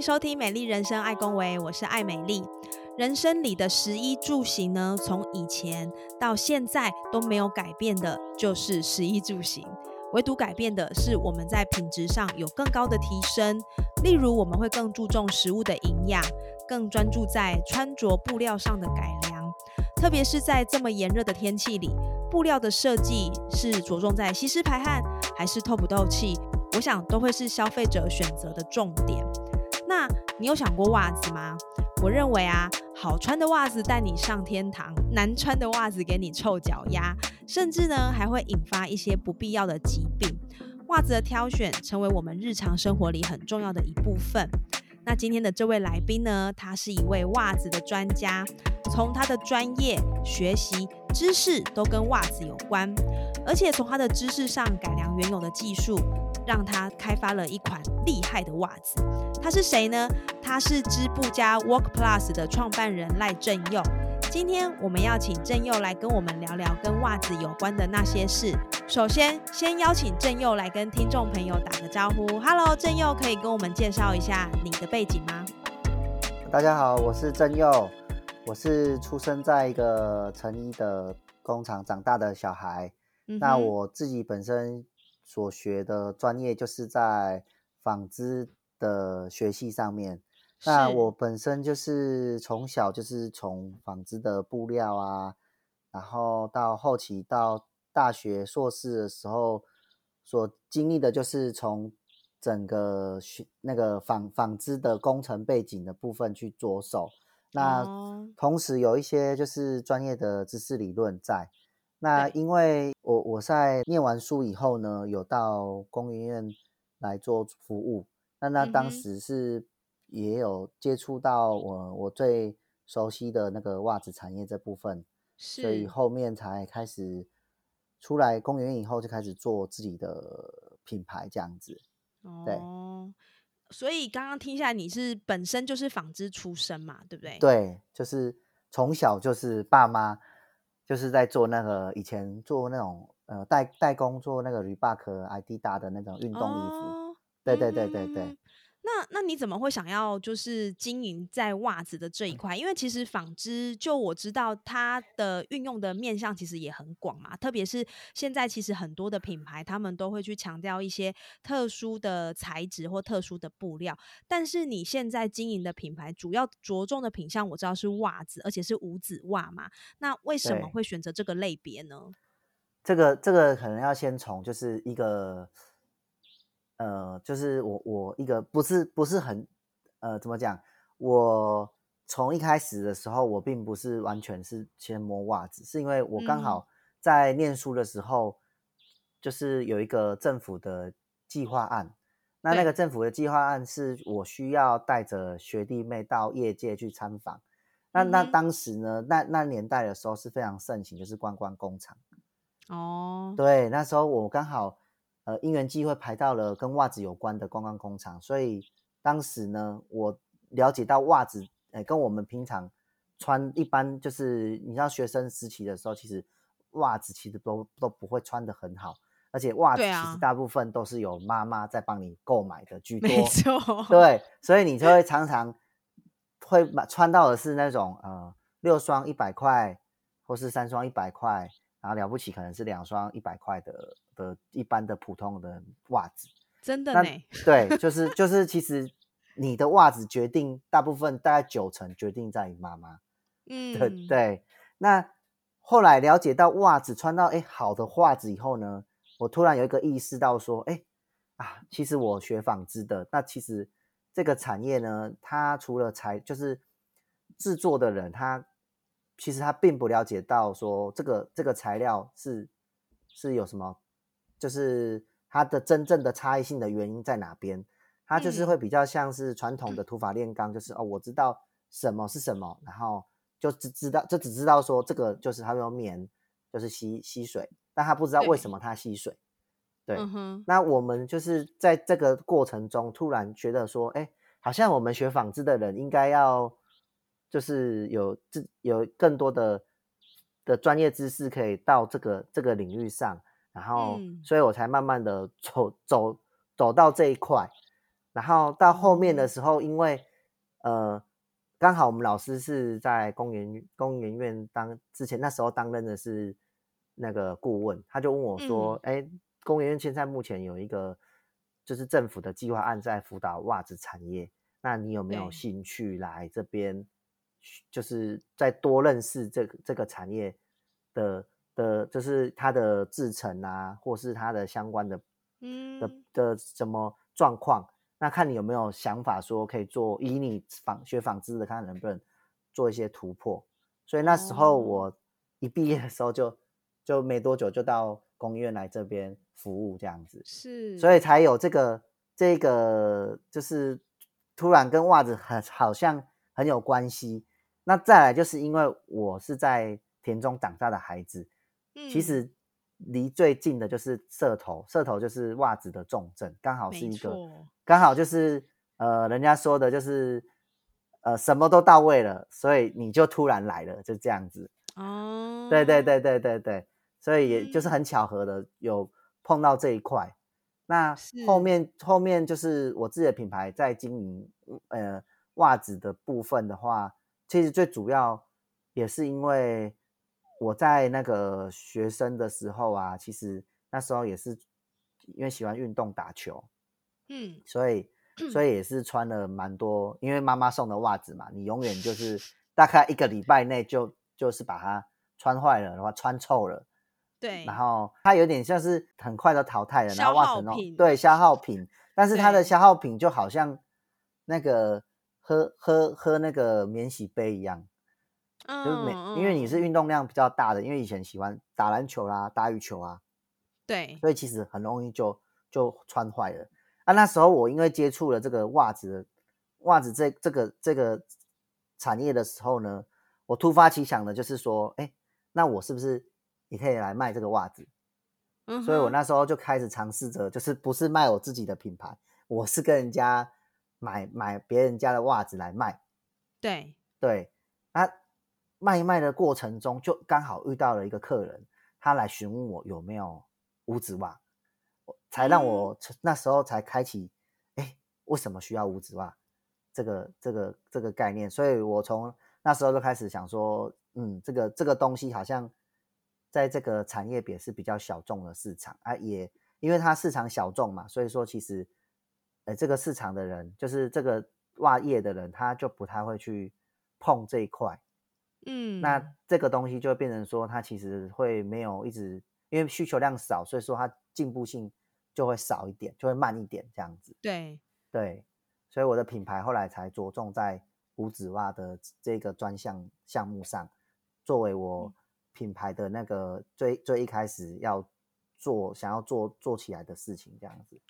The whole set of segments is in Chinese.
收听《美丽人生爱公维》，我是爱美丽。人生里的食衣住行呢，从以前到现在都没有改变的，就是食衣住行。唯独改变的是，我们在品质上有更高的提升。例如，我们会更注重食物的营养，更专注在穿着布料上的改良。特别是在这么炎热的天气里，布料的设计是着重在吸湿排汗，还是透不透气？我想都会是消费者选择的重点。那你有想过袜子吗？我认为啊，好穿的袜子带你上天堂，难穿的袜子给你臭脚丫，甚至呢还会引发一些不必要的疾病。袜子的挑选成为我们日常生活里很重要的一部分。那今天的这位来宾呢，他是一位袜子的专家，从他的专业、学习、知识都跟袜子有关，而且从他的知识上改良原有的技术。让他开发了一款厉害的袜子。他是谁呢？他是织布家 Work Plus 的创办人赖正佑。今天我们要请正佑来跟我们聊聊跟袜子有关的那些事。首先，先邀请正佑来跟听众朋友打个招呼。Hello，正佑，可以跟我们介绍一下你的背景吗？大家好，我是正佑，我是出生在一个成衣的工厂长大的小孩。那我自己本身。所学的专业就是在纺织的学系上面。那我本身就是从小就是从纺织的布料啊，然后到后期到大学硕士的时候，所经历的就是从整个学那个纺纺织的工程背景的部分去着手。那同时有一些就是专业的知识理论在。那因为我我在念完书以后呢，有到公园院来做服务。那那当时是也有接触到我我最熟悉的那个袜子产业这部分，所以后面才开始出来公园院以后就开始做自己的品牌这样子。对，所以刚刚听下来你是本身就是纺织出身嘛，对不对？对，就是从小就是爸妈。就是在做那个以前做那种呃代代工做那个 Reebok、Adidas 的那种运动衣服，对对对对对。那那你怎么会想要就是经营在袜子的这一块？因为其实纺织，就我知道它的运用的面向其实也很广嘛。特别是现在，其实很多的品牌他们都会去强调一些特殊的材质或特殊的布料。但是你现在经营的品牌主要着重的品相，我知道是袜子，而且是五指袜嘛。那为什么会选择这个类别呢？这个这个可能要先从就是一个。呃，就是我我一个不是不是很，呃，怎么讲？我从一开始的时候，我并不是完全是先摸袜子，是因为我刚好在念书的时候，就是有一个政府的计划案。那那个政府的计划案是我需要带着学弟妹到业界去参访。那那当时呢，那那年代的时候是非常盛行，就是观光工厂。哦，对，那时候我刚好。呃，因缘机会排到了跟袜子有关的观光工厂，所以当时呢，我了解到袜子，呃，跟我们平常穿一般就是你知道学生时期的时候，其实袜子其实都都不会穿的很好，而且袜子其实大部分都是有妈妈在帮你购买的居多，没错，对，所以你就会常常会买穿到的是那种呃六双一百块，或是三双一百块。然后了不起，可能是两双一百块的的一般的普通的袜子，真的呢？对，就是就是，其实你的袜子决定大部分大概九成决定在于妈妈，嗯，对对。那后来了解到袜子穿到哎好的袜子以后呢，我突然有一个意识到说，哎啊，其实我学纺织的，那其实这个产业呢，它除了材就是制作的人，他。其实他并不了解到说这个这个材料是是有什么，就是它的真正的差异性的原因在哪边。它就是会比较像是传统的土法炼钢，就是哦，我知道什么是什么，然后就只知道就只知道说这个就是它用棉就是吸吸水，但他不知道为什么它吸水。对，那我们就是在这个过程中突然觉得说，哎，好像我们学纺织的人应该要就是有自有更多的的专业知识可以到这个这个领域上，然后所以我才慢慢的走走走到这一块。然后到后面的时候，因为呃，刚好我们老师是在公园公园院当之前那时候担任的是那个顾问，他就问我说：“哎，公园院现在目前有一个就是政府的计划案在辅导袜子产业，那你有没有兴趣来这边，就是再多认识这个这个产业的的，就是它的制成啊，或是它的相关的嗯的的什么状况？”那看你有没有想法，说可以做以你纺学纺织的，看能不能做一些突破。所以那时候我一毕业的时候，就就没多久就到工院来这边服务，这样子是，所以才有这个这个，就是突然跟袜子很好像很有关系。那再来就是因为我是在田中长大的孩子，其实。离最近的就是社头，社头就是袜子的重症，刚好是一个，刚好就是呃，人家说的就是呃，什么都到位了，所以你就突然来了，就这样子。哦，对对对对对对，所以也就是很巧合的有碰到这一块。那后面后面就是我自己的品牌在经营呃袜子的部分的话，其实最主要也是因为。我在那个学生的时候啊，其实那时候也是因为喜欢运动打球，嗯，所以。所以也是穿了蛮多，因为妈妈送的袜子嘛，你永远就 是大概一个礼拜内就就是把它穿坏了的话，穿臭了，对，然后它有点像是很快的淘汰了，然后袜子品，对，消耗品，但是它的消耗品就好像那个喝喝喝那个免洗杯一样。就是每，因为你是运动量比较大的，因为以前喜欢打篮球啦、打羽球啊，对，所以其实很容易就就穿坏了。啊，那时候我因为接触了这个袜子，袜子这这个这个产业的时候呢，我突发奇想的就是说，哎，那我是不是也可以来卖这个袜子？嗯，所以我那时候就开始尝试着，就是不是卖我自己的品牌，我是跟人家买买别人家的袜子来卖。对对，那。卖一卖的过程中，就刚好遇到了一个客人，他来询问我有没有五指袜，才让我那时候才开启，哎，为什么需要五指袜这个这个这个概念？所以我从那时候就开始想说，嗯，这个这个东西好像在这个产业也是比较小众的市场啊，也因为它市场小众嘛，所以说其实，呃，这个市场的人，就是这个袜业的人，他就不太会去碰这一块。嗯，那这个东西就会变成说，它其实会没有一直，因为需求量少，所以说它进步性就会少一点，就会慢一点这样子。对对，所以我的品牌后来才着重在五指袜的这个专项项目上，作为我品牌的那个最最一开始要做想要做做起来的事情这样子。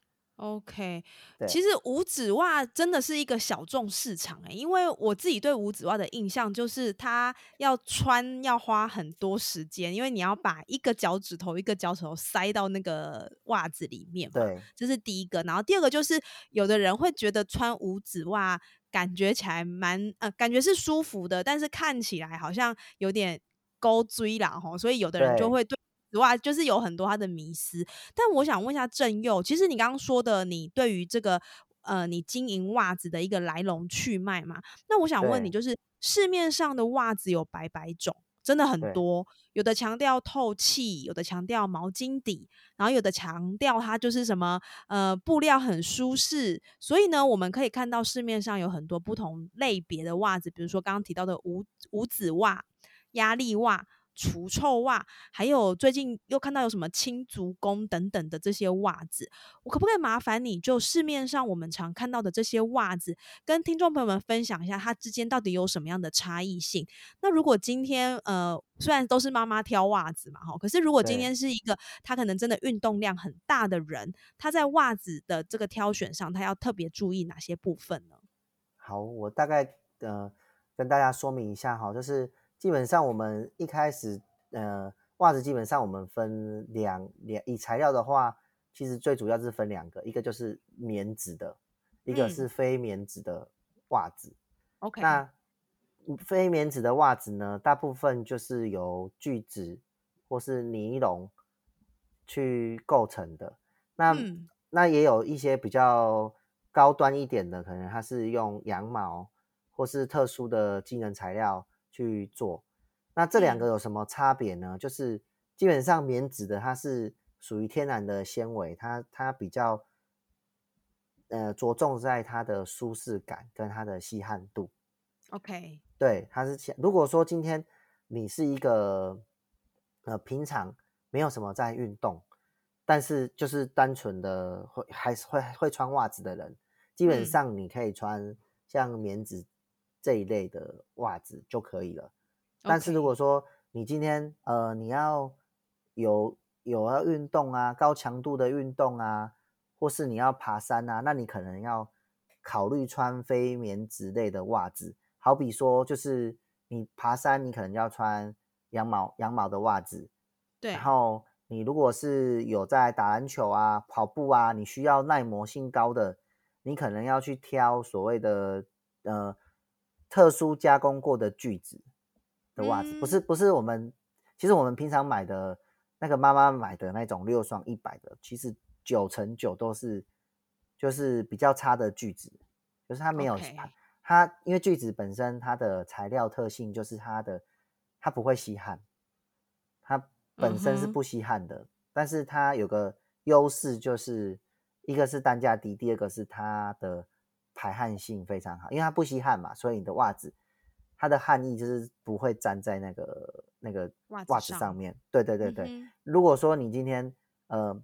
OK，其实五指袜真的是一个小众市场哎，因为我自己对五指袜的印象就是它要穿要花很多时间，因为你要把一个脚趾头一个脚趾头塞到那个袜子里面嘛，对，这是第一个。然后第二个就是有的人会觉得穿五指袜感觉起来蛮呃，感觉是舒服的，但是看起来好像有点勾追啦吼，所以有的人就会对。哇，就是有很多他的迷思，但我想问一下郑佑，其实你刚刚说的，你对于这个呃，你经营袜子的一个来龙去脉嘛？那我想问你，就是市面上的袜子有百百种，真的很多，有的强调透气，有的强调毛巾底，然后有的强调它就是什么呃布料很舒适，所以呢，我们可以看到市面上有很多不同类别的袜子，比如说刚刚提到的无无指袜、压力袜。除臭袜，还有最近又看到有什么轻足弓等等的这些袜子，我可不可以麻烦你就市面上我们常看到的这些袜子，跟听众朋友们分享一下它之间到底有什么样的差异性？那如果今天呃，虽然都是妈妈挑袜子嘛，哈，可是如果今天是一个他可能真的运动量很大的人，他在袜子的这个挑选上，他要特别注意哪些部分呢？好，我大概呃跟大家说明一下哈，就是基本上我们一开始呃袜子基本上我们分两两以材料的话，其实最主要是分两个，一个就是棉质的，一个是非棉质的袜子。OK，那非棉质的袜子呢，大部分就是由聚酯或是尼龙去构成的。那那也有一些比较。高端一点的，可能它是用羊毛或是特殊的机能材料去做。那这两个有什么差别呢？就是基本上棉质的它是属于天然的纤维，它它比较呃着重在它的舒适感跟它的吸汗度。OK，对，它是如果说今天你是一个呃平常没有什么在运动。但是就是单纯的会还是会会穿袜子的人，基本上你可以穿像棉质这一类的袜子就可以了。但是如果说你今天呃你要有有要运动啊，高强度的运动啊，或是你要爬山啊，那你可能要考虑穿非棉质类的袜子。好比说，就是你爬山，你可能要穿羊毛羊毛的袜子，对，然后。你如果是有在打篮球啊、跑步啊，你需要耐磨性高的，你可能要去挑所谓的呃特殊加工过的聚酯的袜子，不是不是我们，其实我们平常买的那个妈妈买的那种六双一百的，其实九成九都是就是比较差的聚酯，就是它没有它，因为聚酯本身它的材料特性就是它的它不会吸汗，它。本身是不吸汗的，但是它有个优势，就是一个是单价低，第二个是它的排汗性非常好，因为它不吸汗嘛，所以你的袜子它的汗液就是不会粘在那个那个袜子上面。对对对对，如果说你今天呃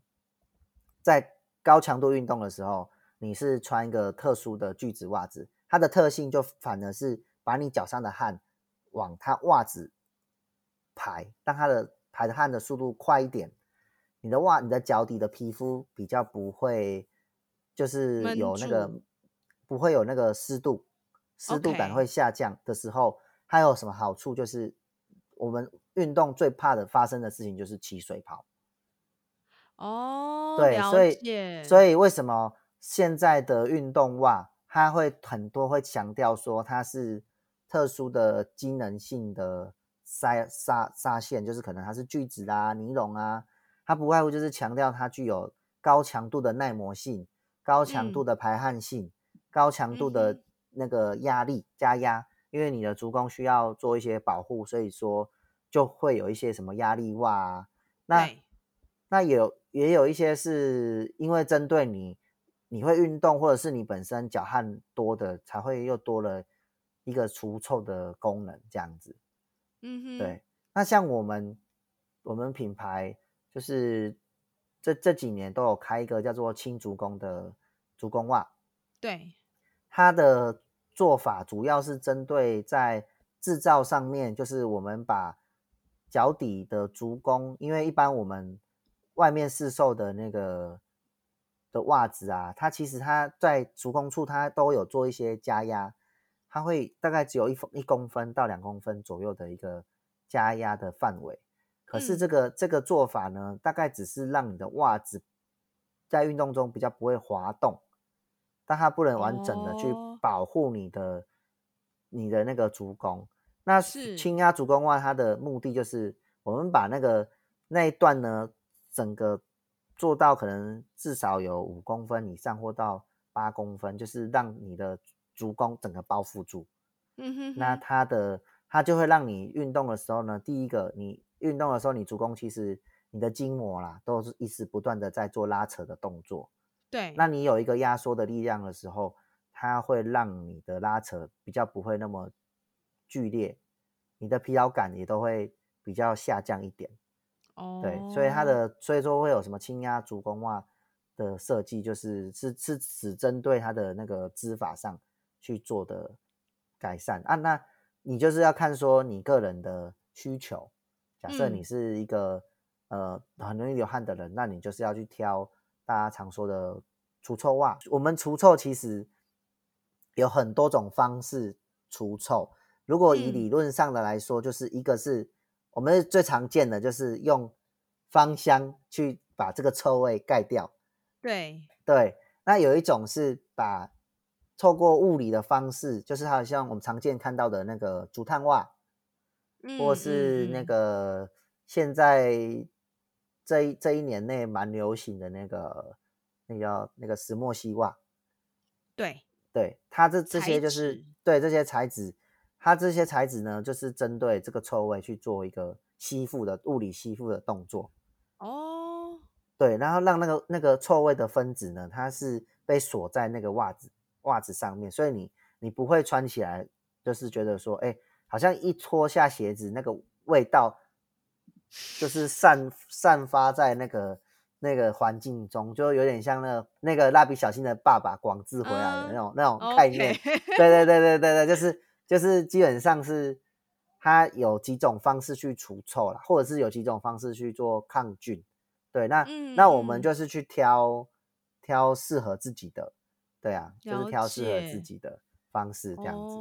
在高强度运动的时候，你是穿一个特殊的聚酯袜子，它的特性就反而是把你脚上的汗往它袜子排，让它的。排的汗的速度快一点，你的袜、你的脚底的皮肤比较不会，就是有那个不会有那个湿度，湿度感会下降的时候，它有什么好处？就是我们运动最怕的发生的事情就是起水泡。哦，对，所以所以为什么现在的运动袜它会很多会强调说它是特殊的机能性的？纱纱纱线就是可能它是聚酯啊、尼龙啊，它不外乎就是强调它具有高强度的耐磨性、高强度的排汗性、高强度的那个压力加压，因为你的足弓需要做一些保护，所以说就会有一些什么压力袜啊。那那有也有一些是因为针对你你会运动或者是你本身脚汗多的，才会又多了一个除臭的功能这样子。嗯哼，对，那像我们我们品牌就是这这几年都有开一个叫做轻足弓的足弓袜，对，它的做法主要是针对在制造上面，就是我们把脚底的足弓，因为一般我们外面市售的那个的袜子啊，它其实它在足弓处它都有做一些加压。它会大概只有一一公分到两公分左右的一个加压的范围，可是这个这个做法呢，大概只是让你的袜子在运动中比较不会滑动，但它不能完整的去保护你的你的那个足弓。那轻压足弓袜，它的目的就是我们把那个那一段呢，整个做到可能至少有五公分以上或到八公分，就是让你的。足弓整个包覆住，嗯哼，那它的它就会让你运动的时候呢，第一个你运动的时候，你足弓其实你的筋膜啦都是一直不断的在做拉扯的动作，对，那你有一个压缩的力量的时候，它会让你的拉扯比较不会那么剧烈，你的疲劳感也都会比较下降一点。哦，对，所以它的所以说会有什么轻压足弓袜的设计，就是是是只针对它的那个织法上去做的改善啊。那你就是要看说你个人的需求，假设你是一个呃很容易流汗的人，那你就是要去挑大家常说的除臭袜。我们除臭其实有很多种方式除臭，如果以理论上的来说，就是一个是。我们最常见的就是用芳香去把这个臭味盖掉。对对，那有一种是把透过物理的方式，就是好像我们常见看到的那个竹炭袜，或是那个现在这一这一年内蛮流行的那个那叫那个石墨烯袜。对对，它这这些就是对这些材质。它这些材质呢，就是针对这个臭味去做一个吸附的物理吸附的动作。哦，对，然后让那个那个臭味的分子呢，它是被锁在那个袜子袜子上面，所以你你不会穿起来就是觉得说，哎，好像一脱下鞋子，那个味道就是散散发在那个那个环境中，就有点像那那个蜡笔小新的爸爸广志回来的那种那种概念。对对对对对对，就是。就是基本上是它有几种方式去除臭了，或者是有几种方式去做抗菌。对，那那我们就是去挑挑适合自己的，对啊，就是挑适合自己的方式这样子。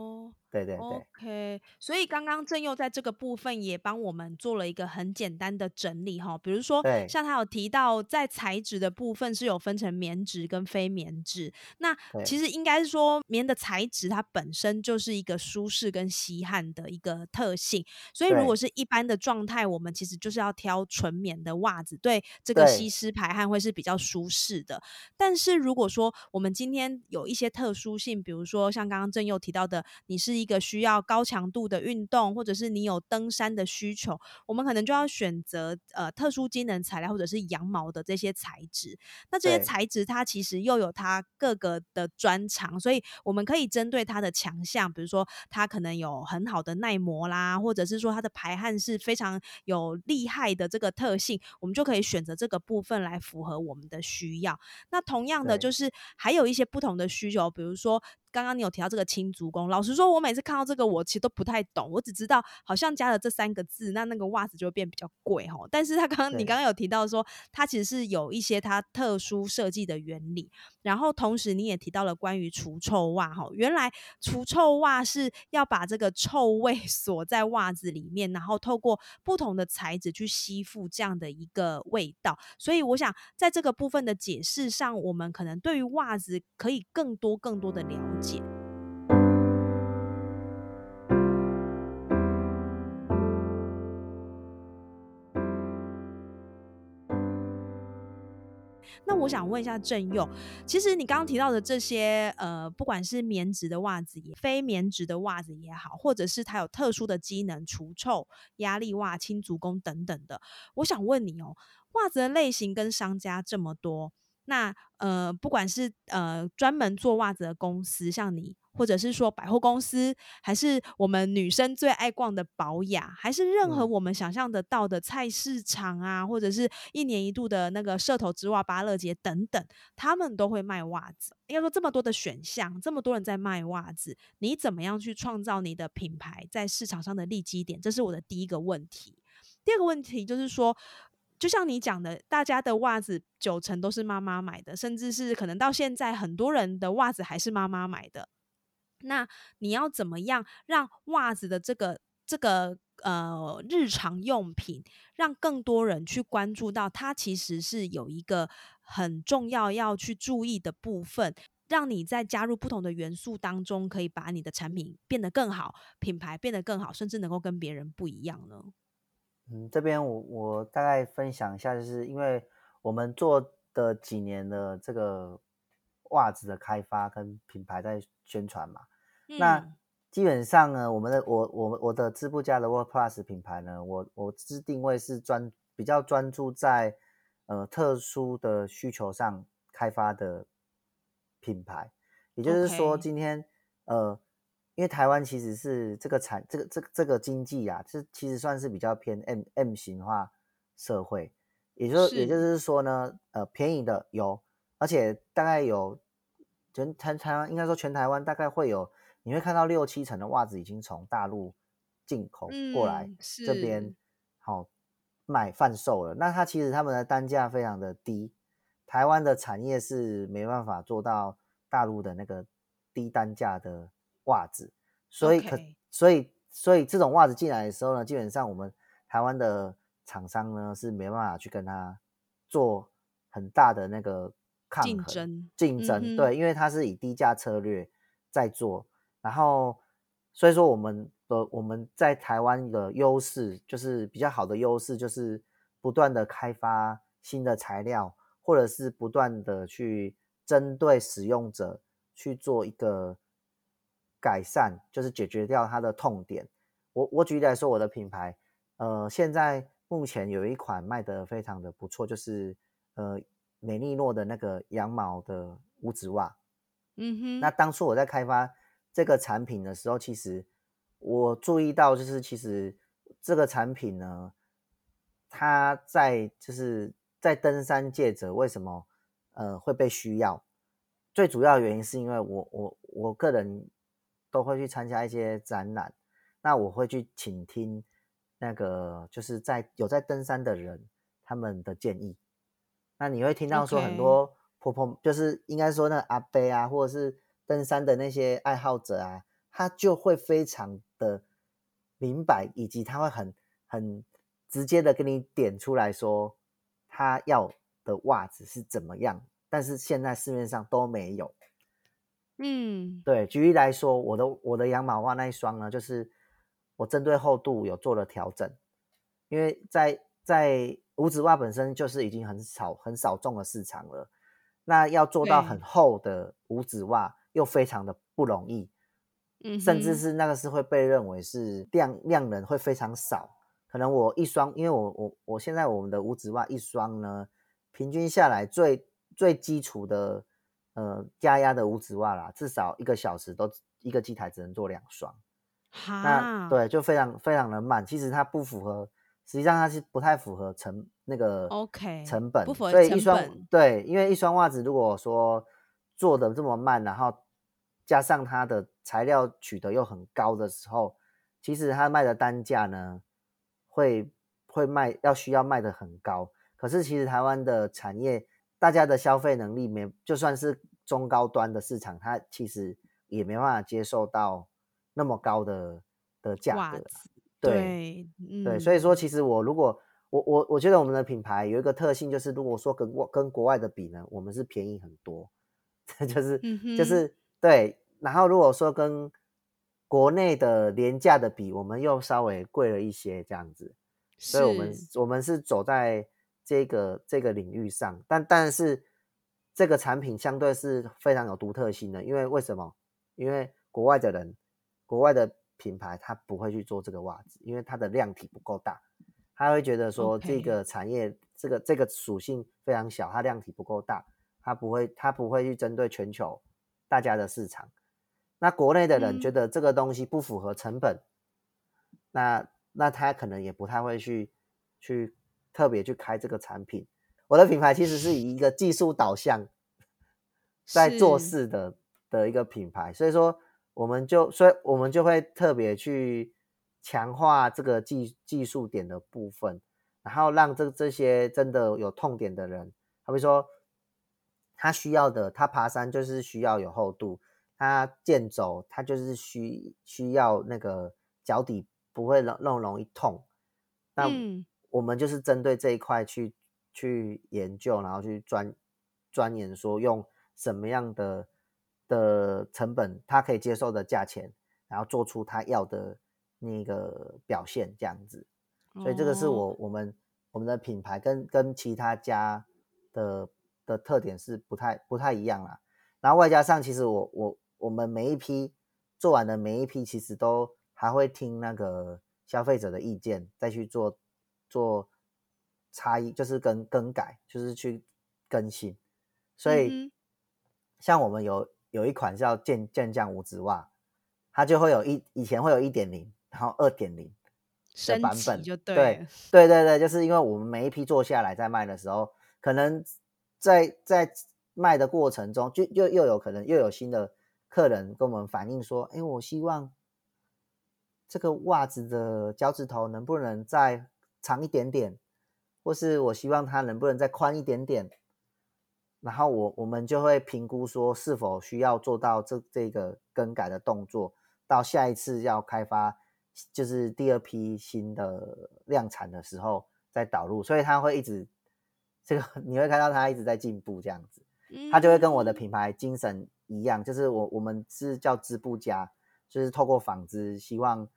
对对对，OK。所以刚刚正佑在这个部分也帮我们做了一个很简单的整理哈，比如说像他有提到在材质的部分是有分成棉质跟非棉质，那其。实应该是说棉的材质它本身就是一个舒适跟吸汗的一个特性，所以如果是一般的状态，我们其实就是要挑纯棉的袜子，对这个吸湿排汗会是比较舒适的。但是如果说我们今天有一些特殊性，比如说像刚刚正佑提到的，你是一一个需要高强度的运动，或者是你有登山的需求，我们可能就要选择呃特殊机能材料或者是羊毛的这些材质。那这些材质它其实又有它各个的专长，所以我们可以针对它的强项，比如说它可能有很好的耐磨啦，或者是说它的排汗是非常有厉害的这个特性，我们就可以选择这个部分来符合我们的需要。那同样的，就是还有一些不同的需求，比如说。刚刚你有提到这个青足工，老实说，我每次看到这个，我其实都不太懂。我只知道好像加了这三个字，那那个袜子就会变比较贵哈。但是它刚刚你刚刚有提到说，它其实是有一些它特殊设计的原理。然后同时你也提到了关于除臭袜哈，原来除臭袜是要把这个臭味 锁在袜子里面，然后透过不同的材质去吸附这样的一个味道。所以我想在这个部分的解释上，我们可能对于袜子可以更多更多的了解。那我想问一下郑佑，其实你刚刚提到的这些，呃，不管是棉质的袜子也非棉质的袜子也好，或者是它有特殊的机能，除臭、压力袜、轻足弓等等的，我想问你哦，袜子的类型跟商家这么多。那呃，不管是呃专门做袜子的公司，像你，或者是说百货公司，还是我们女生最爱逛的保雅，还是任何我们想象得到的菜市场啊，或者是一年一度的那个社头之袜芭乐节等等，他们都会卖袜子。应该说这么多的选项，这么多人在卖袜子，你怎么样去创造你的品牌在市场上的利基点？这是我的第一个问题。第二个问题就是说。就像你讲的，大家的袜子九成都是妈妈买的，甚至是可能到现在很多人的袜子还是妈妈买的。那你要怎么样让袜子的这个这个呃日常用品，让更多人去关注到它其实是有一个很重要要去注意的部分，让你在加入不同的元素当中，可以把你的产品变得更好，品牌变得更好，甚至能够跟别人不一样呢？嗯，这边我我大概分享一下，就是因为我们做的几年的这个袜子的开发跟品牌在宣传嘛，那基本上呢，我们的我我我的织布家的 Work Plus 品牌呢，我我自定位是专比较专注在呃特殊的需求上开发的品牌，也就是说今天呃因为台湾其实是这个产这个这个这个经济啊，这其实算是比较偏 M M 型化社会，也就也就是。说呢，呃，便宜的有，而且大概有全台台湾应该说全台湾大概会有，你会看到六七成的袜子已经从大陆进口过来这边好卖贩售了，那它其实他们的单价非常的低，台湾的产业是没办法做到大陆的那个低单价的。袜子，所以可所以所以这种袜子进来的时候呢，基本上我们台湾的厂商呢是没办法去跟他做很大的那个抗衡竞争竞争，对，因为它是以低价策略在做，然后所以说我们的我们在台湾的优势就是比较好的优势，就是不断的开发新的材料，或者是不断的去针对使用者去做一个。改善就是解决掉它的痛点。我我举例来说，我的品牌，呃，现在目前有一款卖的非常的不错，就是呃美丽诺的那个羊毛的五指袜。嗯哼。那当初我在开发这个产品的时候，其实我注意到，就是其实这个产品呢，它在就是在登山界者为什么呃会被需要？最主要原因是因为我我我个人。都会去参加一些展览，那我会去倾听那个就是在有在登山的人他们的建议。那你会听到说很多婆婆，就是应该说那阿伯啊，或者是登山的那些爱好者啊，他就会非常的明白，以及他会很很直接的跟你点出来说他要的袜子是怎么样，但是现在市面上都没有。嗯，对，举例来说，我的我的羊毛袜那一双呢，就是我针对厚度有做了调整，因为在在五指袜本身就是已经很少很少众的市场了，那要做到很厚的五指袜又非常的不容易，嗯，甚至是那个是会被认为是量量能会非常少，可能我一双，因为我我我现在我们的五指袜一双呢，平均下来最最基础的。呃，加压的五指袜啦，至少一个小时都一个机台只能做两双，那对就非常非常的慢。其实它不符合，实际上它是不太符合成那个 OK 成本，所以一双对，因为一双袜子如果说做的这么慢，然后加上它的材料取得又很高的时候，其实它卖的单价呢会会卖要需要卖的很高。可是其实台湾的产业。大家的消费能力没，就算是中高端的市场，它其实也没办法接受到那么高的的价格。对，对，所以说其实我如果我我我觉得我们的品牌有一个特性，就是如果说跟国跟国外的比呢，我们是便宜很多，就是就是对。然后如果说跟国内的廉价的比，我们又稍微贵了一些这样子。所以我们我们是走在。这个这个领域上，但但是这个产品相对是非常有独特性的，因为为什么？因为国外的人，国外的品牌他不会去做这个袜子，因为它的量体不够大，他会觉得说这个产业这个这个属性非常小，它量体不够大，他不会他不会去针对全球大家的市场。那国内的人觉得这个东西不符合成本，那那他可能也不太会去去。特别去开这个产品，我的品牌其实是以一个技术导向 在做事的的一个品牌，所以说我们就所以我们就会特别去强化这个技技术点的部分，然后让这这些真的有痛点的人，好比说他需要的，他爬山就是需要有厚度，他健走他就是需需要那个脚底不会那么容易痛，那。我们就是针对这一块去去研究，然后去钻钻研，说用什么样的的成本，他可以接受的价钱，然后做出他要的那个表现，这样子。所以这个是我我们我们的品牌跟跟其他家的的特点是不太不太一样啦。然后外加上，其实我我我们每一批做完的每一批，其实都还会听那个消费者的意见，再去做。做差异就是更更改，就是去更新。所以像我们有有一款叫健健将五指袜，它就会有一以前会有一点零，然后二点零的版本就对对对对，就是因为我们每一批做下来在卖的时候，可能在在卖的过程中，就又又有可能又有新的客人跟我们反映说，哎，我希望这个袜子的脚趾头能不能再长一点点，或是我希望它能不能再宽一点点。然后我我们就会评估说是否需要做到这这个更改的动作，到下一次要开发就是第二批新的量产的时候再导入，所以它会一直这个 你会看到它一直在进步这样子，它就会跟我的品牌精神一样，就是我我们是叫织布家，就是透过纺织，希望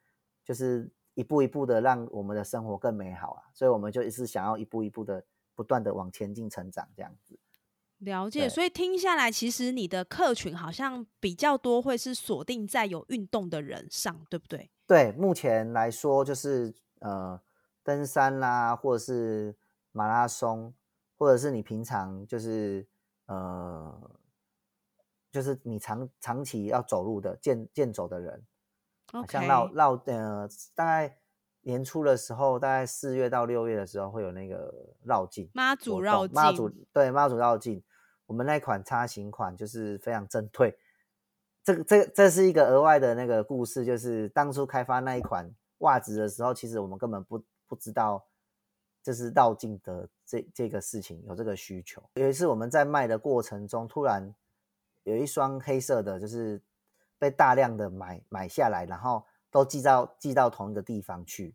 就是一步一步的让我们的生活更美好啊，所以我们就一直想要一步一步的不断的往前进成长这样子。了解，所以听下来，其实你的客群好像比较多，会是锁定在有运动的人上，对不对？对，目前来说就是呃，登山啦，或者是马拉松，或者是你平常就是呃，就是你长长期要走路的健健走的人，像绕绕呃，大概年初的时候，大概四月到六月的时候会有那个绕境，妈祖绕境，妈祖对妈祖绕境。我们那款叉型款就是非常针对这个，这这是一个额外的那个故事，就是当初开发那一款袜子的时候，其实我们根本不不知道这是绕境的这这个事情有这个需求。有一次我们在卖的过程中，突然有一双黑色的，就是被大量的买买下来，然后都寄到寄到同一个地方去。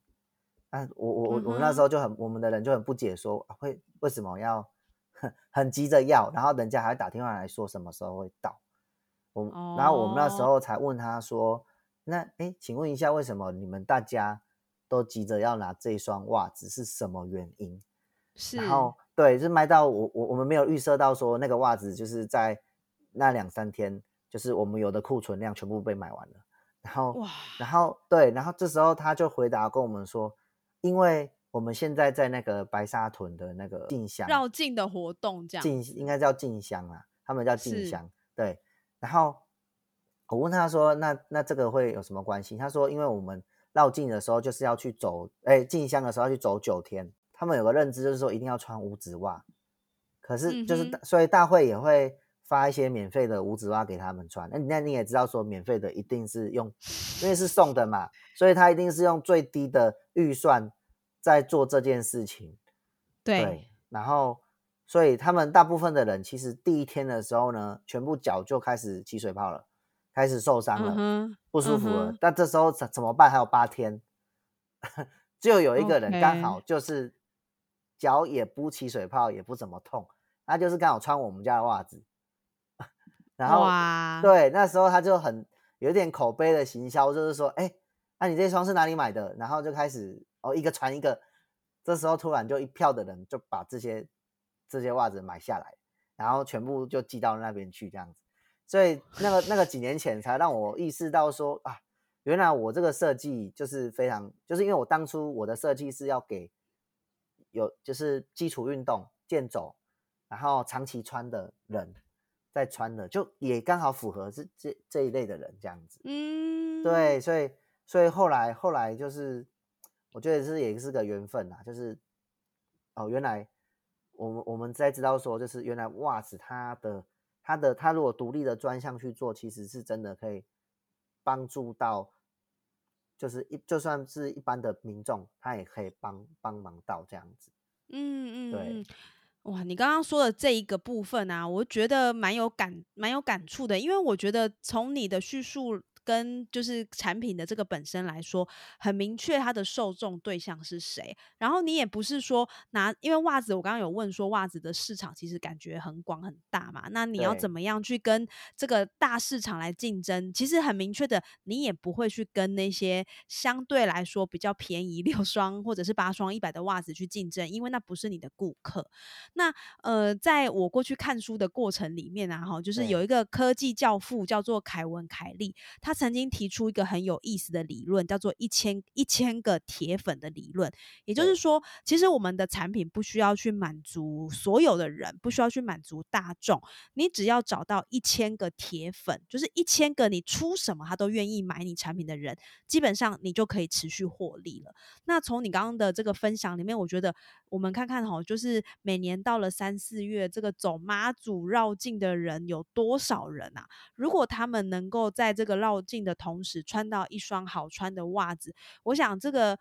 那我我我我那时候就很，我们的人就很不解，说会为什么要？很急着要，然后人家还打电话来说什么时候会到。我，然后我们那时候才问他说：“那哎，请问一下，为什么你们大家都急着要拿这一双袜子？是什么原因？”是，然后对，是卖到我我我们没有预设到说那个袜子就是在那两三天，就是我们有的库存量全部被买完了。然后，然后对，然后这时候他就回答跟我们说：“因为。”我们现在在那个白沙屯的那个进香绕境的活动，这样进应该叫进香啊，他们叫进香。对，然后我问他说：“那那这个会有什么关系？”他说：“因为我们绕境的时候就是要去走，哎，进香的时候要去走九天，他们有个认知就是说一定要穿五指袜。可是就是所以大会也会发一些免费的五指袜给他们穿。那那你也知道说免费的一定是用，因为是送的嘛，所以他一定是用最低的预算。”在做这件事情，对，然后，所以他们大部分的人其实第一天的时候呢，全部脚就开始起水泡了，开始受伤了，不舒服了。但这时候怎怎么办？还有八天，就有一个人刚好就是脚也不起水泡，也不怎么痛，他就是刚好穿我们家的袜子，然后对，那时候他就很有点口碑的行销，就是说，哎，那你这双是哪里买的？然后就开始。哦，一个传一个，这时候突然就一票的人就把这些这些袜子买下来，然后全部就寄到那边去，这样子。所以那个那个几年前才让我意识到说啊，原来我这个设计就是非常，就是因为我当初我的设计是要给有就是基础运动健走，然后长期穿的人在穿的，就也刚好符合这这这一类的人这样子。嗯，对，所以所以后来后来就是。我觉得这也是个缘分啊，就是哦，原来我们我们在知道说，就是原来袜子它的它的它如果独立的专项去做，其实是真的可以帮助到，就是一就算是一般的民众，他也可以帮帮忙到这样子。嗯嗯，对，哇，你刚刚说的这一个部分啊，我觉得蛮有感蛮有感触的，因为我觉得从你的叙述。跟就是产品的这个本身来说，很明确它的受众对象是谁。然后你也不是说拿，因为袜子我刚刚有问说袜子的市场其实感觉很广很大嘛，那你要怎么样去跟这个大市场来竞争？其实很明确的，你也不会去跟那些相对来说比较便宜六双或者是八双一百的袜子去竞争，因为那不是你的顾客。那呃，在我过去看书的过程里面啊，哈，就是有一个科技教父叫做凯文凯利，他。他曾经提出一个很有意思的理论，叫做一千一千个铁粉的理论。也就是说，其实我们的产品不需要去满足所有的人，不需要去满足大众，你只要找到一千个铁粉，就是一千个你出什么他都愿意买你产品的人，基本上你就可以持续获利了。那从你刚刚的这个分享里面，我觉得我们看看哈，就是每年到了三四月，这个走妈祖绕境的人有多少人啊？如果他们能够在这个绕境的同时穿到一双好穿的袜子，我想这个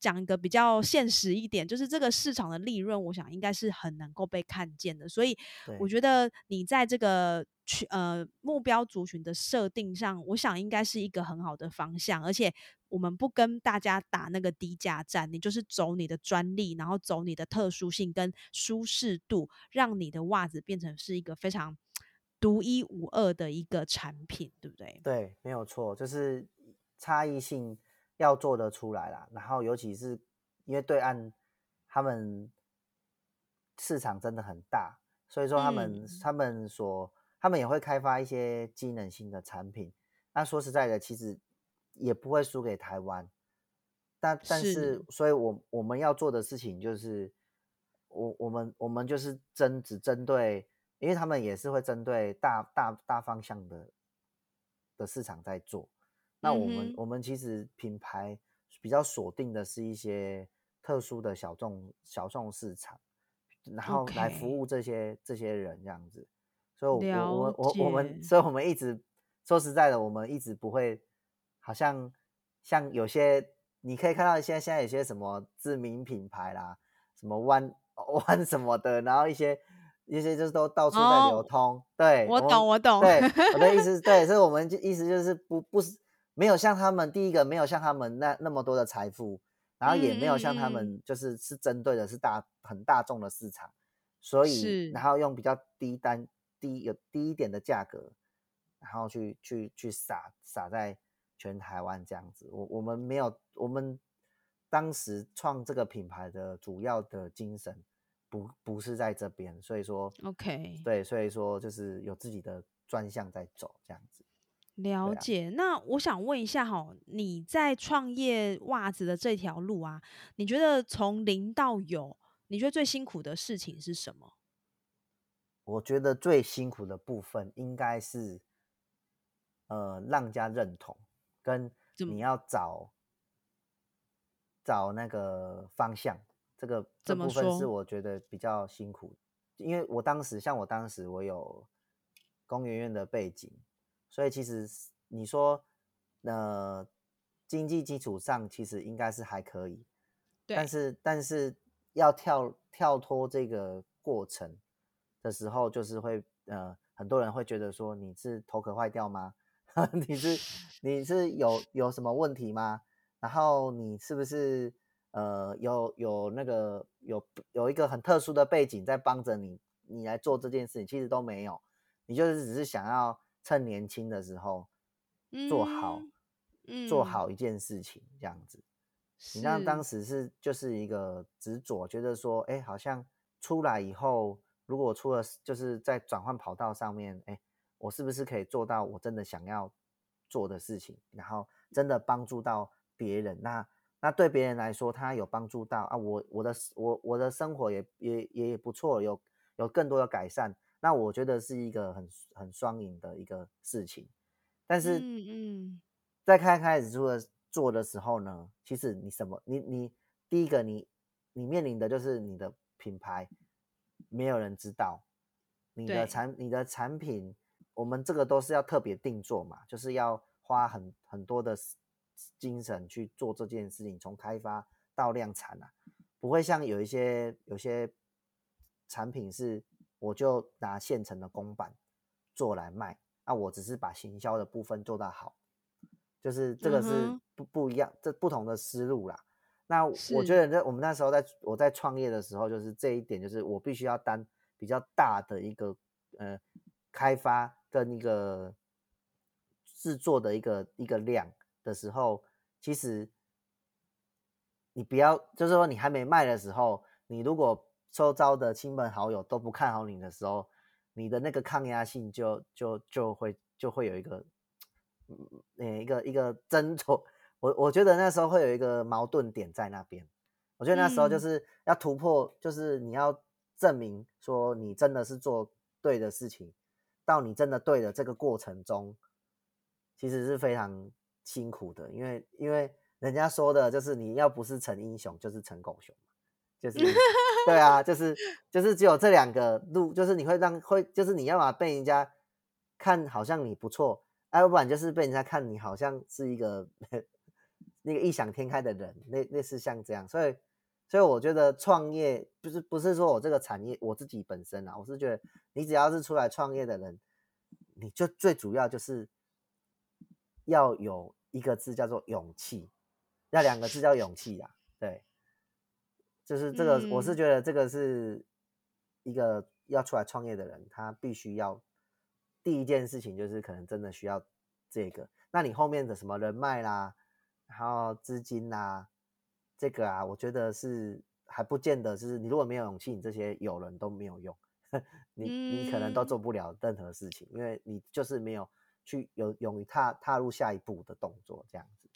讲一个比较现实一点，就是这个市场的利润，我想应该是很能够被看见的。所以我觉得你在这个去呃目标族群的设定上，我想应该是一个很好的方向，而且。我们不跟大家打那个低价战，你就是走你的专利，然后走你的特殊性跟舒适度，让你的袜子变成是一个非常独一无二的一个产品，对不对？对，没有错，就是差异性要做得出来啦。然后，尤其是因为对岸他们市场真的很大，所以说他们他们所他们也会开发一些机能性的产品。那说实在的，其实。也不会输给台湾，但但是，所以我我们要做的事情就是，我我们我们就是针只针对，因为他们也是会针对大大大方向的的市场在做。那我们我们其实品牌比较锁定的是一些特殊的小众小众市场，然后来服务这些这些人这样子。所以，我我我我们，所以我们一直说实在的，我们一直不会。好像像有些你可以看到一些现在有些什么知名品牌啦，什么弯弯 什么的，然后一些一些就是都到处在流通。对，我懂我懂。对，我的意 思对，所以我们就意思就是不不是没有像他们第一个没有像他们那那么多的财富，然后也没有像他们就是是针对的是大很大众的市场，所以然后用比较低单低有低一点的价格，然后去去去撒撒在。全台湾这样子，我我们没有，我们当时创这个品牌的主要的精神不不是在这边，所以说，OK，对，所以说就是有自己的专项在走这样子。了解。那我想问一下哈，你在创业袜子的这条路啊，你觉得从零到有，你觉得最辛苦的事情是什么？我觉得最辛苦的部分应该是，呃，让家认同。跟你要找找那个方向，这个这部分是我觉得比较辛苦，因为我当时像我当时我有工研院的背景，所以其实你说呃经济基础上其实应该是还可以，但是但是要跳跳脱这个过程的时候，就是会呃很多人会觉得说你是头壳坏掉吗？你是你是有有什么问题吗？然后你是不是呃有有那个有有一个很特殊的背景在帮着你，你来做这件事情？其实都没有，你就是只是想要趁年轻的时候做好，做好一件事情这样子。你像当时是就是一个执着，觉得说，哎，好像出来以后，如果出了就是在转换跑道上面，哎。我是不是可以做到我真的想要做的事情，然后真的帮助到别人？那那对别人来说，他有帮助到啊，我我的我我的生活也也也不错，有有更多的改善。那我觉得是一个很很双赢的一个事情。但是，嗯嗯，在开开始做的做的时候呢，其实你什么，你你第一个你你面临的就是你的品牌没有人知道，你的产你的产品。我们这个都是要特别定做嘛，就是要花很很多的精神去做这件事情，从开发到量产啊，不会像有一些有些产品是我就拿现成的公版做来卖，那我只是把行销的部分做到好，就是这个是不不一样，这不同的思路啦。那我觉得在我们那时候在我在创业的时候，就是这一点，就是我必须要担比较大的一个呃开发。跟一个制作的一个一个量的时候，其实你不要，就是说你还没卖的时候，你如果周遭的亲朋好友都不看好你的时候，你的那个抗压性就就就会就会有一个呃一个一个争夺，我我觉得那时候会有一个矛盾点在那边。我觉得那时候就是要突破，就是你要证明说你真的是做对的事情，到你真的对的这个过程中，其实是非常辛苦的，因为因为人家说的就是你要不是成英雄，就是成狗熊，就是 对啊，就是就是只有这两个路，就是你会让会就是你要么被人家看好像你不错，要不然就是被人家看你好像是一个 那个异想天开的人，类类似像这样，所以。所以我觉得创业不是不是说我这个产业我自己本身啊，我是觉得你只要是出来创业的人，你就最主要就是要有一个字叫做勇气，那两个字叫勇气呀，对，就是这个，我是觉得这个是一个要出来创业的人，他必须要第一件事情就是可能真的需要这个，那你后面的什么人脉啦，然后资金啦。这个啊，我觉得是还不见得，就是你如果没有勇气，你这些有人都没有用，你你可能都做不了任何事情，因为你就是没有去有勇于踏踏入下一步的动作，这样子。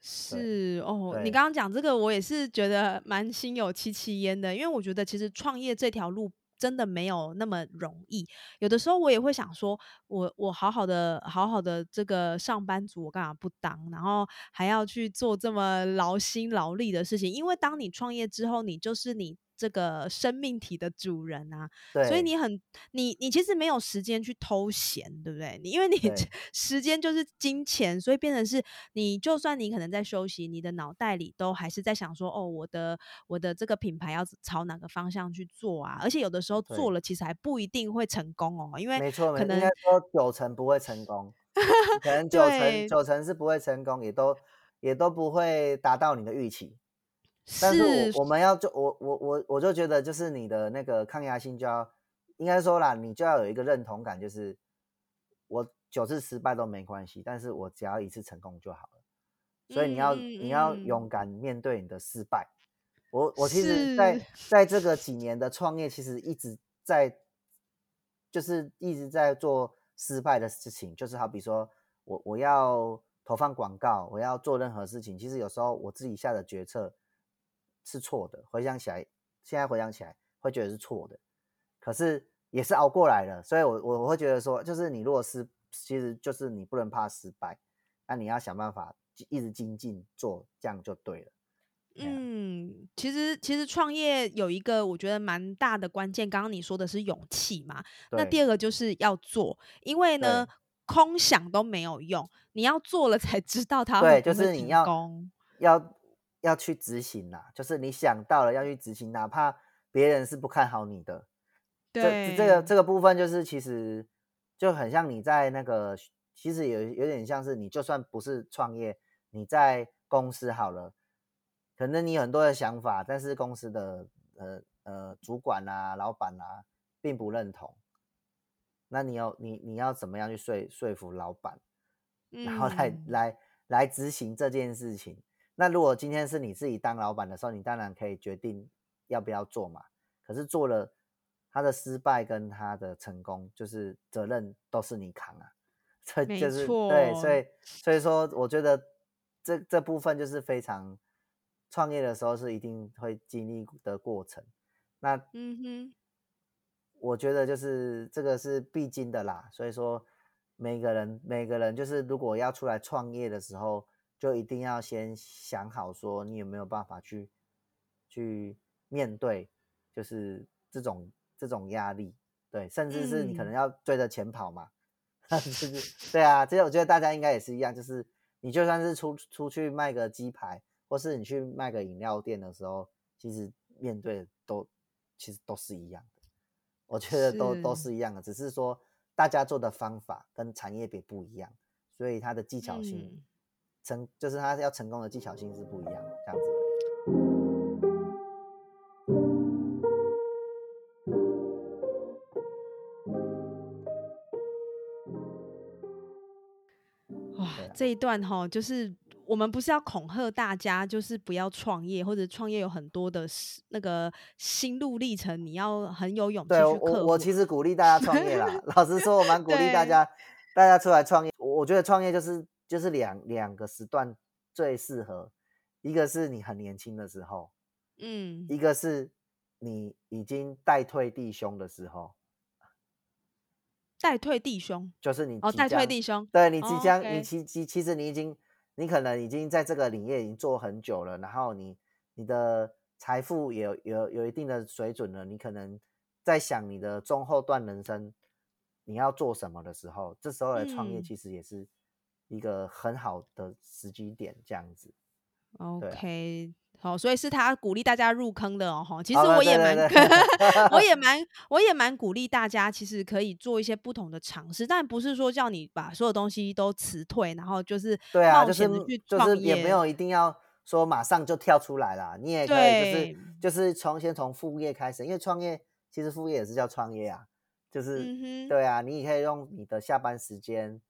是哦，你刚刚讲这个，我也是觉得蛮心有戚戚焉的，因为我觉得其实创业这条路。真的没有那么容易，有的时候我也会想说，我我好好的好好的这个上班族，我干嘛不当，然后还要去做这么劳心劳力的事情？因为当你创业之后，你就是你。这个生命体的主人啊，所以你很你你其实没有时间去偷闲，对不对？你因为你 时间就是金钱，所以变成是你就算你可能在休息，你的脑袋里都还是在想说，哦，我的我的这个品牌要朝哪个方向去做啊？而且有的时候做了，其实还不一定会成功哦，因为没错，可能应该说九成不会成功，可能九成九成是不会成功，也都也都不会达到你的预期。但是我们要就我我我我就觉得就是你的那个抗压性就要应该说啦，你就要有一个认同感，就是我九次失败都没关系，但是我只要一次成功就好了。所以你要你要勇敢面对你的失败。我我其实在在这个几年的创业，其实一直在就是一直在做失败的事情，就是好比说我我要投放广告，我要做任何事情，其实有时候我自己下的决策。是错的，回想起来，现在回想起来会觉得是错的，可是也是熬过来了，所以，我我我会觉得说，就是你如果是，其实就是你不能怕失败，那你要想办法一直精进做，这样就对了。嗯，其实其实创业有一个我觉得蛮大的关键，刚刚你说的是勇气嘛，那第二个就是要做，因为呢，空想都没有用，你要做了才知道它对，就是你要要。要去执行啦，就是你想到了要去执行，哪怕别人是不看好你的，这这个这个部分就是其实就很像你在那个，其实有有点像是你就算不是创业，你在公司好了，可能你有很多的想法，但是公司的呃呃主管啊、老板啊并不认同，那你要你你要怎么样去说说服老板，然后来来来执行这件事情？那如果今天是你自己当老板的时候，你当然可以决定要不要做嘛。可是做了，他的失败跟他的成功，就是责任都是你扛啊。这就是对，所以所以说，我觉得这这部分就是非常创业的时候是一定会经历的过程。那嗯哼，我觉得就是这个是必经的啦。所以说，每个人每个人就是如果要出来创业的时候。就一定要先想好，说你有没有办法去去面对，就是这种这种压力，对，甚至是你可能要追着钱跑嘛，就是对啊，其实我觉得大家应该也是一样，就是你就算是出出去卖个鸡排，或是你去卖个饮料店的时候，其实面对都其实都是一样的，我觉得都都是。一样的，只是说大家做的方法跟产业别不一样，所以它的技巧性。成就是他要成功的技巧性是不一样，这样子。哇，这一段哈，就是我们不是要恐吓大家，就是不要创业，或者创业有很多的那个心路历程，你要很有勇气去克服。我我其实鼓励大家创业啦，老实说，我蛮鼓励大家，大家出来创业。我觉得创业就是。就是两两个时段最适合，一个是你很年轻的时候，嗯，一个是你已经代退弟兄的时候。代退弟兄？就是你哦，代退弟兄，对你即将你其其其实你已经你可能已经在这个领域已经做很久了，然后你你的财富也有有有一定的水准了，你可能在想你的中后段人生你要做什么的时候，这时候来创业其实也是一个很好的时机点，这样子。OK。好，所以是他鼓励大家入坑的哦，哈。其实 我也蛮，我 也蛮，我也蛮鼓励大家，其实可以做一些不同的尝试，但不是说叫你把所有东西都辞退，然后就是冒险的去创业，也没有一定要说马上就跳出来啦。你也可以就是就是从先从副业开始，因为创业其实副业也是叫创业啊，就是对啊，你也可以用你的下班时间。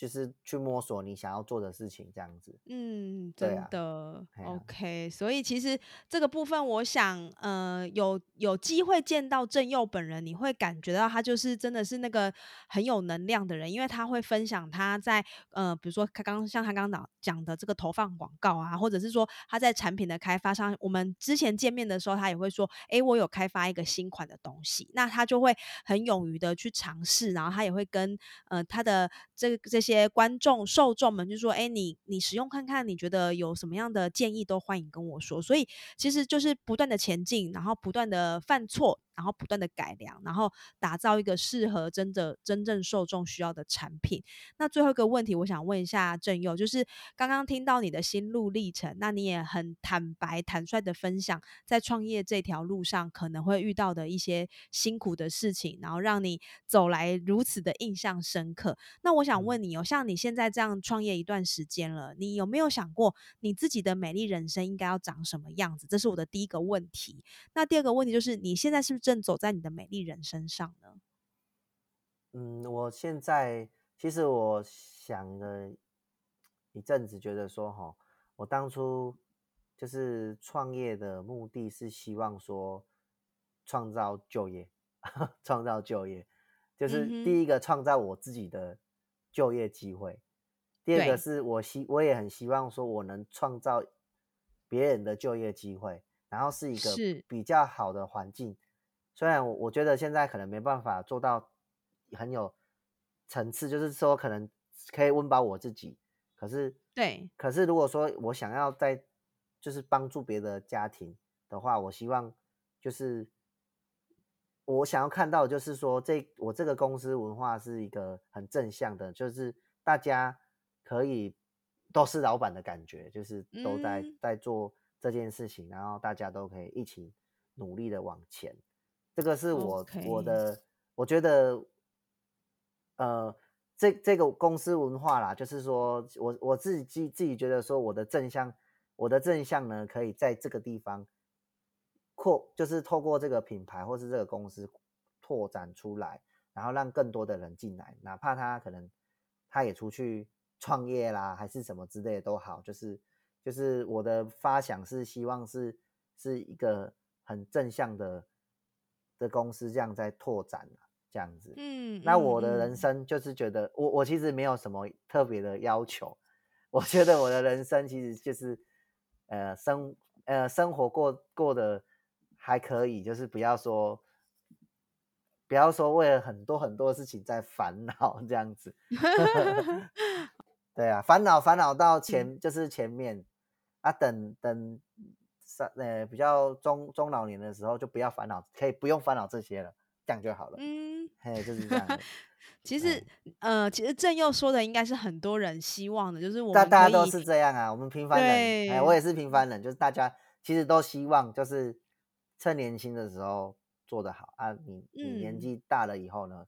就是去摸索你想要做的事情，这样子。嗯，真的。OK，所以其实这个部分，我想，呃，有有机会见到郑佑本人，你会感觉到他就是真的是那个很有能量的人，因为他会分享他在呃，比如说他刚像他刚刚讲的这个投放广告啊，或者是说他在产品的开发上，我们之前见面的时候，他也会说，哎，我有开发一个新款的东西，那他就会很勇于的去尝试，然后他也会跟呃他的这这些。些观众受众们就说：“哎，你你使用看看，你觉得有什么样的建议都欢迎跟我说。”所以其实就是不断的前进，然后不断的犯错。然后不断的改良，然后打造一个适合真的真正受众需要的产品。那最后一个问题，我想问一下郑佑，就是刚刚听到你的心路历程，那你也很坦白坦率的分享，在创业这条路上可能会遇到的一些辛苦的事情，然后让你走来如此的印象深刻。那我想问你哦，像你现在这样创业一段时间了，你有没有想过你自己的美丽人生应该要长什么样子？这是我的第一个问题。那第二个问题就是，你现在是不是？正走在你的美丽人生上呢？嗯，我现在其实我想了一阵子，觉得说哈，我当初就是创业的目的是希望说创造就业，创造就业，就是第一个创造我自己的就业机会，第二个是我希我也很希望说我能创造别人的就业机会，然后是一个比较好的环境。虽然我我觉得现在可能没办法做到很有层次，就是说可能可以温饱我自己，可是对，可是如果说我想要在就是帮助别的家庭的话，我希望就是我想要看到就是说这我这个公司文化是一个很正向的，就是大家可以都是老板的感觉，就是都在在做这件事情，然后大家都可以一起努力的往前。这个是我我的，我觉得，呃，这这个公司文化啦，就是说我我自己自己觉得说，我的正向，我的正向呢，可以在这个地方扩，就是透过这个品牌或是这个公司拓展出来，然后让更多的人进来，哪怕他可能他也出去创业啦，还是什么之类的都好，就是就是我的发想是希望是是一个很正向的。的公司这样在拓展这样子，嗯，那我的人生就是觉得，我我其实没有什么特别的要求，我觉得我的人生其实就是，呃，生呃生活过过得还可以，就是不要说，不要说为了很多很多事情在烦恼这样子，对啊，烦恼烦恼到 前就是前面。啊，等等。呃，比较中中老年的时候就不要烦恼，可以不用烦恼这些了，这样就好了。嗯，嘿，就是这样。其实，呃，其实正佑说的应该是很多人希望的，就是我们大大家都是这样啊，我们平凡人，哎，我也是平凡人，就是大家其实都希望，就是趁年轻的时候做得好啊。你你年纪大了以后呢，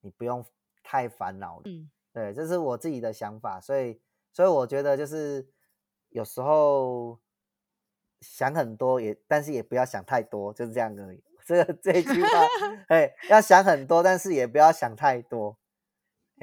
你不用太烦恼了。嗯，对，这是我自己的想法，所以所以我觉得就是有时候。想很多也，但是也不要想太多，就是这样而已。这这句话，哎，要想很多，但是也不要想太多。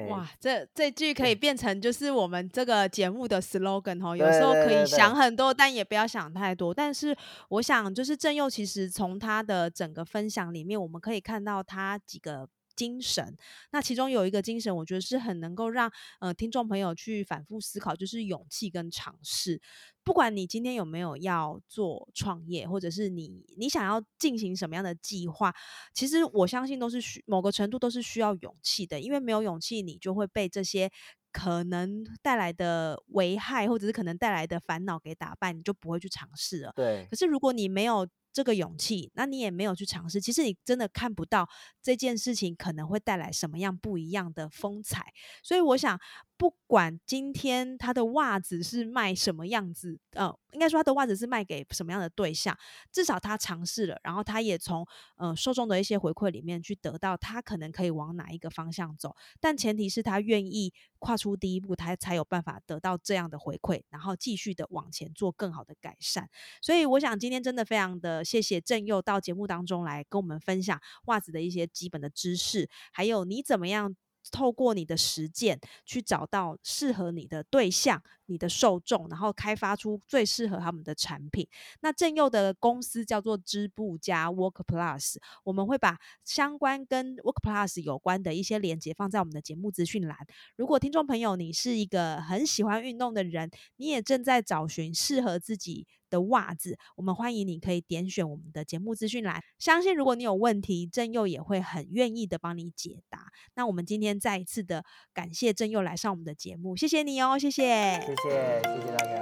哇，这这句可以变成就是我们这个节目的 slogan 哦。有时候可以想很多，但也不要想太多。但是我想，就是郑佑其实从他的整个分享里面，我们可以看到他几个。精神。那其中有一个精神，我觉得是很能够让呃听众朋友去反复思考，就是勇气跟尝试。不管你今天有没有要做创业，或者是你你想要进行什么样的计划，其实我相信都是需某个程度都是需要勇气的，因为没有勇气，你就会被这些可能带来的危害，或者是可能带来的烦恼给打败，你就不会去尝试了。对。可是如果你没有这个勇气，那你也没有去尝试，其实你真的看不到这件事情可能会带来什么样不一样的风采。所以我想。不管今天他的袜子是卖什么样子，呃，应该说他的袜子是卖给什么样的对象，至少他尝试了，然后他也从呃受众的一些回馈里面去得到他可能可以往哪一个方向走，但前提是他愿意跨出第一步，他才有办法得到这样的回馈，然后继续的往前做更好的改善。所以我想今天真的非常的谢谢郑佑到节目当中来跟我们分享袜子的一些基本的知识，还有你怎么样。透过你的实践去找到适合你的对象、你的受众，然后开发出最适合他们的产品。那正佑的公司叫做织布加 Work Plus，我们会把相关跟 Work Plus 有关的一些链接放在我们的节目资讯栏。如果听众朋友你是一个很喜欢运动的人，你也正在找寻适合自己。的袜子，我们欢迎你可以点选我们的节目资讯栏。相信如果你有问题，郑佑也会很愿意的帮你解答。那我们今天再一次的感谢郑佑来上我们的节目，谢谢你哦，谢谢，谢谢谢谢大家。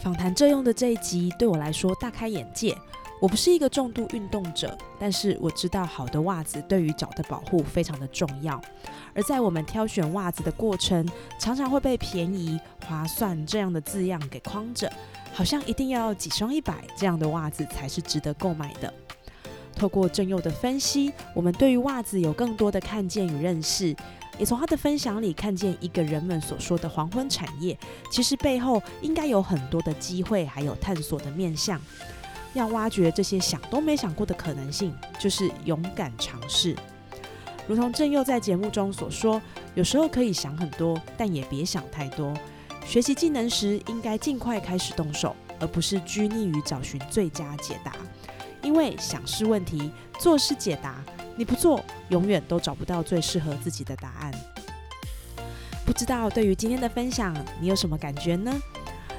访谈这用的这一集对我来说大开眼界。我不是一个重度运动者，但是我知道好的袜子对于脚的保护非常的重要。而在我们挑选袜子的过程，常常会被便宜、划算这样的字样给框着，好像一定要几双一百这样的袜子才是值得购买的。透过正佑的分析，我们对于袜子有更多的看见与认识，也从他的分享里看见一个人们所说的黄昏产业，其实背后应该有很多的机会，还有探索的面向。要挖掘这些想都没想过的可能性，就是勇敢尝试。如同郑佑在节目中所说，有时候可以想很多，但也别想太多。学习技能时，应该尽快开始动手，而不是拘泥于找寻最佳解答。因为想是问题，做是解答。你不做，永远都找不到最适合自己的答案。不知道对于今天的分享，你有什么感觉呢？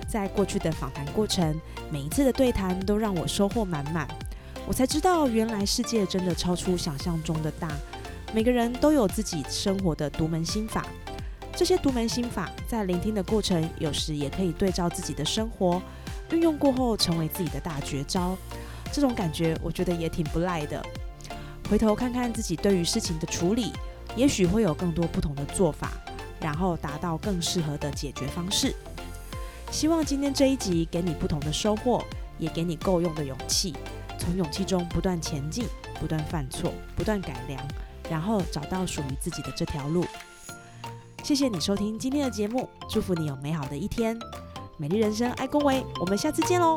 在过去的访谈过程，每一次的对谈都让我收获满满。我才知道，原来世界真的超出想象中的大。每个人都有自己生活的独门心法，这些独门心法在聆听的过程，有时也可以对照自己的生活，运用过后成为自己的大绝招。这种感觉，我觉得也挺不赖的。回头看看自己对于事情的处理，也许会有更多不同的做法，然后达到更适合的解决方式。希望今天这一集给你不同的收获，也给你够用的勇气，从勇气中不断前进，不断犯错，不断改良，然后找到属于自己的这条路。谢谢你收听今天的节目，祝福你有美好的一天。美丽人生，爱恭维，我们下次见喽。